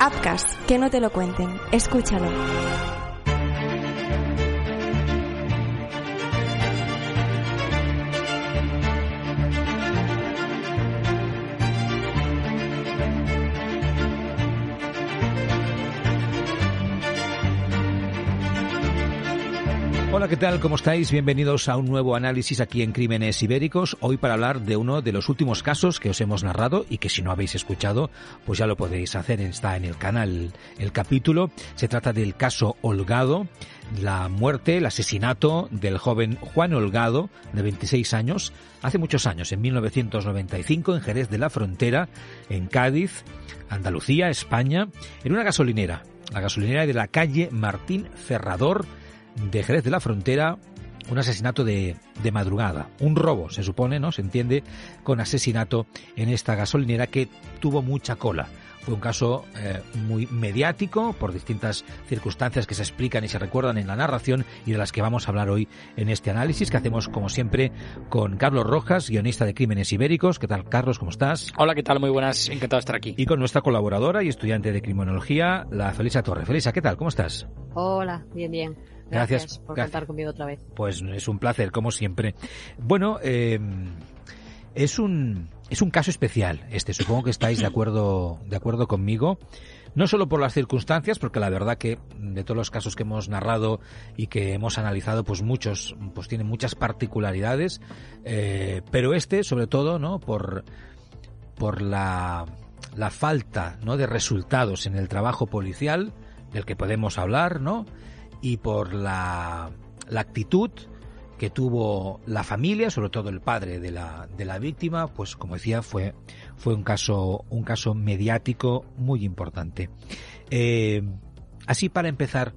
Upcast, que no te lo cuenten. Escúchalo. Hola, ¿qué tal? ¿Cómo estáis? Bienvenidos a un nuevo análisis aquí en Crímenes Ibéricos. Hoy para hablar de uno de los últimos casos que os hemos narrado y que si no habéis escuchado, pues ya lo podéis hacer. Está en el canal el capítulo. Se trata del caso Holgado, la muerte, el asesinato del joven Juan Holgado, de 26 años, hace muchos años, en 1995, en Jerez de la Frontera, en Cádiz, Andalucía, España, en una gasolinera. La gasolinera de la calle Martín Ferrador, de Jerez de la Frontera un asesinato de, de, madrugada, un robo, se supone, ¿no? Se entiende, con asesinato en esta gasolinera que tuvo mucha cola. Fue un caso eh, muy mediático por distintas circunstancias que se explican y se recuerdan en la narración y de las que vamos a hablar hoy en este análisis que hacemos, como siempre, con Carlos Rojas, guionista de Crímenes Ibéricos. ¿Qué tal, Carlos? ¿Cómo estás? Hola, ¿qué tal? Muy buenas. Encantado de estar aquí. Y con nuestra colaboradora y estudiante de criminología, la Felisa Torre. Felisa, ¿qué tal? ¿Cómo estás? Hola, bien, bien. Gracias, Gracias por gracias. contar conmigo otra vez. Pues es un placer, como siempre. Bueno, eh, es un es un caso especial este. Supongo que estáis de acuerdo de acuerdo conmigo. No solo por las circunstancias, porque la verdad que de todos los casos que hemos narrado y que hemos analizado, pues muchos, pues tienen muchas particularidades, eh, pero este, sobre todo, ¿no? Por por la la falta, ¿no? De resultados en el trabajo policial del que podemos hablar, ¿no? Y por la, la, actitud que tuvo la familia, sobre todo el padre de la, de la víctima, pues como decía, fue, fue un caso, un caso mediático muy importante. Eh, así para empezar,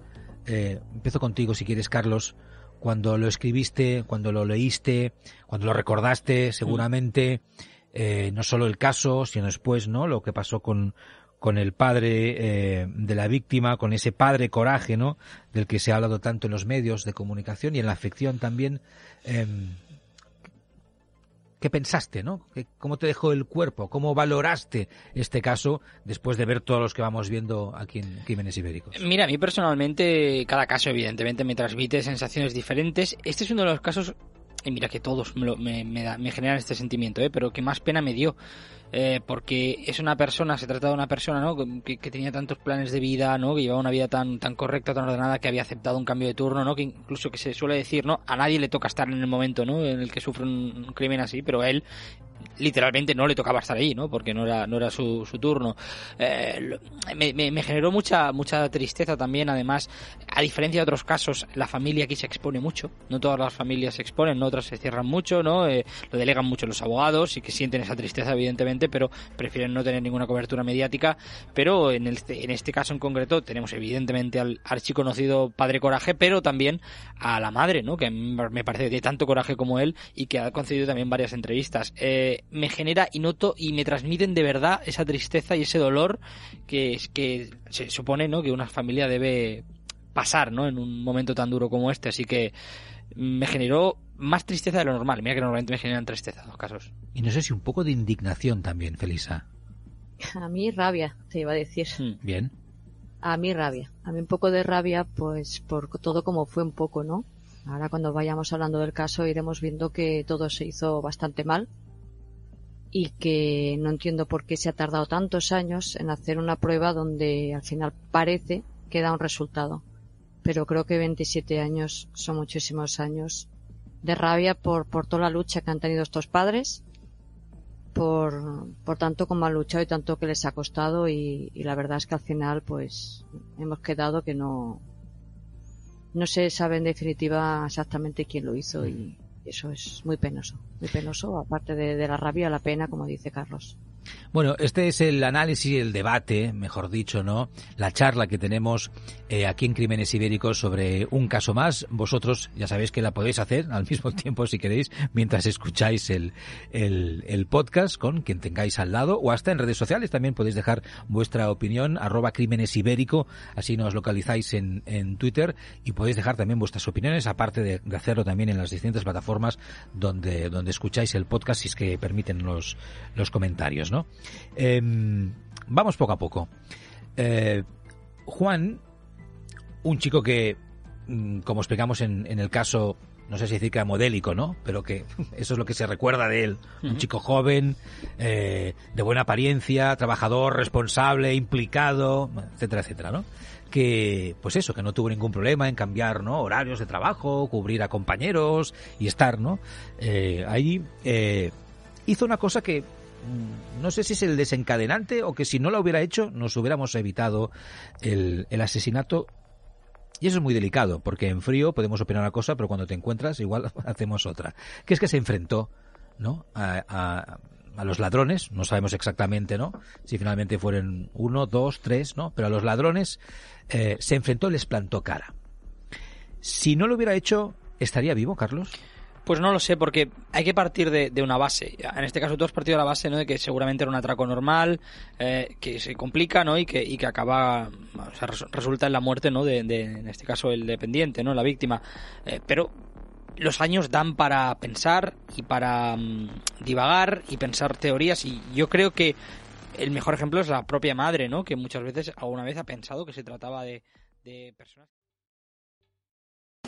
eh, contigo si quieres, Carlos, cuando lo escribiste, cuando lo leíste, cuando lo recordaste, seguramente, eh, no solo el caso, sino después, ¿no? Lo que pasó con, con el padre eh, de la víctima, con ese padre coraje, ¿no? Del que se ha hablado tanto en los medios de comunicación y en la ficción también. Eh, ¿Qué pensaste, no? ¿Cómo te dejó el cuerpo? ¿Cómo valoraste este caso después de ver todos los que vamos viendo aquí en Crímenes Ibéricos? Mira, a mí personalmente, cada caso evidentemente me transmite sensaciones diferentes. Este es uno de los casos, y mira que todos me, lo, me, me, da, me generan este sentimiento, ¿eh? pero que más pena me dio. Eh, porque es una persona, se trata de una persona, ¿no? Que, tenía tantos planes de vida, ¿no? Que llevaba una vida tan, tan correcta, tan ordenada, que había aceptado un cambio de turno, ¿no? Que incluso que se suele decir, ¿no? A nadie le toca estar en el momento, ¿no? En el que sufre un, un crimen así, pero a él literalmente no le tocaba estar ahí, ¿no? Porque no era, no era su, su turno. Eh, me, me, generó mucha, mucha tristeza también, además, a diferencia de otros casos, la familia aquí se expone mucho, no todas las familias se exponen, ¿no? otras se cierran mucho, ¿no? Eh, lo delegan mucho los abogados y que sienten esa tristeza, evidentemente, pero prefieren no tener ninguna cobertura mediática, pero en este, en este caso en concreto tenemos evidentemente al archiconocido padre Coraje, pero también a la madre, ¿no? Que me parece de tanto coraje como él y que ha concedido también varias entrevistas. Eh, me genera y noto y me transmiten de verdad esa tristeza y ese dolor que, que se supone ¿no? que una familia debe pasar ¿no? en un momento tan duro como este. Así que me generó más tristeza de lo normal. Mira que normalmente me generan tristeza en los casos. Y no sé si un poco de indignación también, Felisa. A mí rabia, te iba a decir. Hmm. Bien. A mí rabia. A mí un poco de rabia, pues por todo como fue un poco, ¿no? Ahora cuando vayamos hablando del caso iremos viendo que todo se hizo bastante mal y que no entiendo por qué se ha tardado tantos años en hacer una prueba donde al final parece que da un resultado. Pero creo que 27 años son muchísimos años de rabia por, por toda la lucha que han tenido estos padres, por, por tanto como han luchado y tanto que les ha costado y, y la verdad es que al final pues hemos quedado que no, no se sabe en definitiva exactamente quién lo hizo y eso es muy penoso, muy penoso, aparte de, de, la rabia, la pena, como dice Carlos. Bueno, este es el análisis, el debate, mejor dicho, ¿no? La charla que tenemos eh, aquí en Crímenes Ibéricos sobre un caso más. Vosotros ya sabéis que la podéis hacer al mismo tiempo si queréis, mientras escucháis el, el, podcast con quien tengáis al lado o hasta en redes sociales también podéis dejar vuestra opinión, arroba Crímenes Ibérico, así nos localizáis en, en Twitter y podéis dejar también vuestras opiniones, aparte de, de hacerlo también en las distintas plataformas donde, donde escucháis el podcast si es que permiten los, los comentarios, ¿no? Eh, vamos poco a poco. Eh, Juan, un chico que, mm, como explicamos en, en el caso no sé si decir que era modélico, ¿no? Pero que eso es lo que se recuerda de él. Un chico joven, eh, de buena apariencia, trabajador, responsable, implicado, etcétera, etcétera, ¿no? Que, pues eso, que no tuvo ningún problema en cambiar, ¿no? Horarios de trabajo, cubrir a compañeros y estar, ¿no? Eh, ahí eh, hizo una cosa que no sé si es el desencadenante o que si no lo hubiera hecho nos hubiéramos evitado el, el asesinato y eso es muy delicado, porque en frío podemos opinar una cosa, pero cuando te encuentras igual hacemos otra. Que es que se enfrentó, ¿no? A, a, a, los ladrones, no sabemos exactamente, ¿no? Si finalmente fueron uno, dos, tres, ¿no? Pero a los ladrones eh, se enfrentó y les plantó cara. Si no lo hubiera hecho, ¿estaría vivo, Carlos? Pues no lo sé, porque hay que partir de, una base. En este caso tú has partido de la base ¿no? de que seguramente era un atraco normal, eh, que se complica ¿no? y, que, y que acaba, resulta en la muerte ¿no? de, de, en este caso, el dependiente, ¿no? la víctima. Eh, pero los años dan para pensar y para um, divagar y pensar teorías y yo creo que el mejor ejemplo es la propia madre, ¿no? que muchas veces alguna vez ha pensado que se trataba de, de personas.